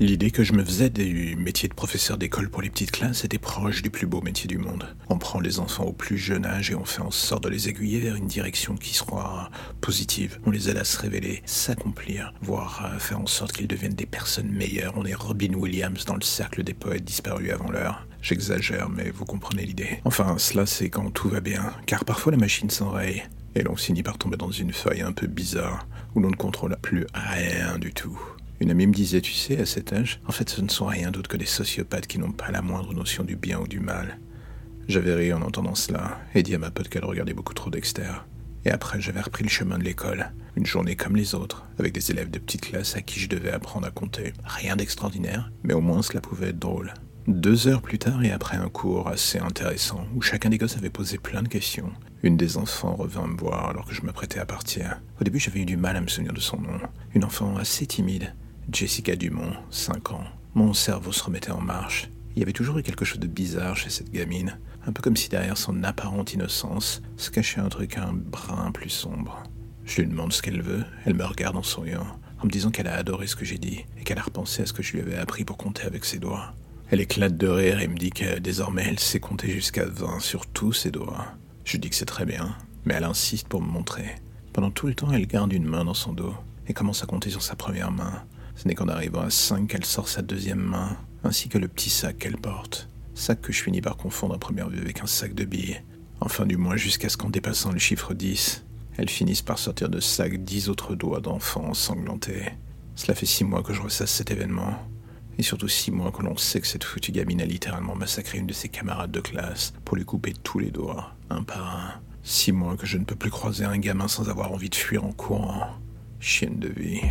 L'idée que je me faisais du métier de professeur d'école pour les petites classes était proche du plus beau métier du monde. On prend les enfants au plus jeune âge et on fait en sorte de les aiguiller vers une direction qui sera positive. On les aide à se révéler, s'accomplir, voire faire en sorte qu'ils deviennent des personnes meilleures. On est Robin Williams dans le cercle des poètes disparus avant l'heure. J'exagère, mais vous comprenez l'idée. Enfin, cela c'est quand tout va bien, car parfois la machine s'enraye. Et l'on finit par tomber dans une feuille un peu bizarre, où l'on ne contrôle plus rien du tout. Une amie me disait, tu sais, à cet âge, en fait ce ne sont rien d'autre que des sociopathes qui n'ont pas la moindre notion du bien ou du mal. J'avais ri en entendant cela, et dit à ma pote qu'elle regardait beaucoup trop Dexter. Et après, j'avais repris le chemin de l'école, une journée comme les autres, avec des élèves de petite classe à qui je devais apprendre à compter. Rien d'extraordinaire, mais au moins cela pouvait être drôle. Deux heures plus tard et après un cours assez intéressant, où chacun des gosses avait posé plein de questions, une des enfants revint me voir alors que je m'apprêtais à partir. Au début, j'avais eu du mal à me souvenir de son nom. Une enfant assez timide, Jessica Dumont, 5 ans. Mon cerveau se remettait en marche. Il y avait toujours eu quelque chose de bizarre chez cette gamine, un peu comme si derrière son apparente innocence se cachait un truc un brin plus sombre. Je lui demande ce qu'elle veut, elle me regarde en souriant, en me disant qu'elle a adoré ce que j'ai dit et qu'elle a repensé à ce que je lui avais appris pour compter avec ses doigts. Elle éclate de rire et me dit que désormais elle sait compter jusqu'à 20 sur tous ses doigts. Je dis que c'est très bien, mais elle insiste pour me montrer. Pendant tout le temps, elle garde une main dans son dos et commence à compter sur sa première main, ce n'est qu'en arrivant à 5 qu'elle sort sa deuxième main, ainsi que le petit sac qu'elle porte. Sac que je finis par confondre à première vue avec un sac de billes. Enfin du moins jusqu'à ce qu'en dépassant le chiffre 10, elle finisse par sortir de sac dix autres doigts d'enfant ensanglantés. Cela fait six mois que je ressasse cet événement. Et surtout six mois que l'on sait que cette foutue gamine a littéralement massacré une de ses camarades de classe pour lui couper tous les doigts, un par un. Six mois que je ne peux plus croiser un gamin sans avoir envie de fuir en courant. Chienne de vie.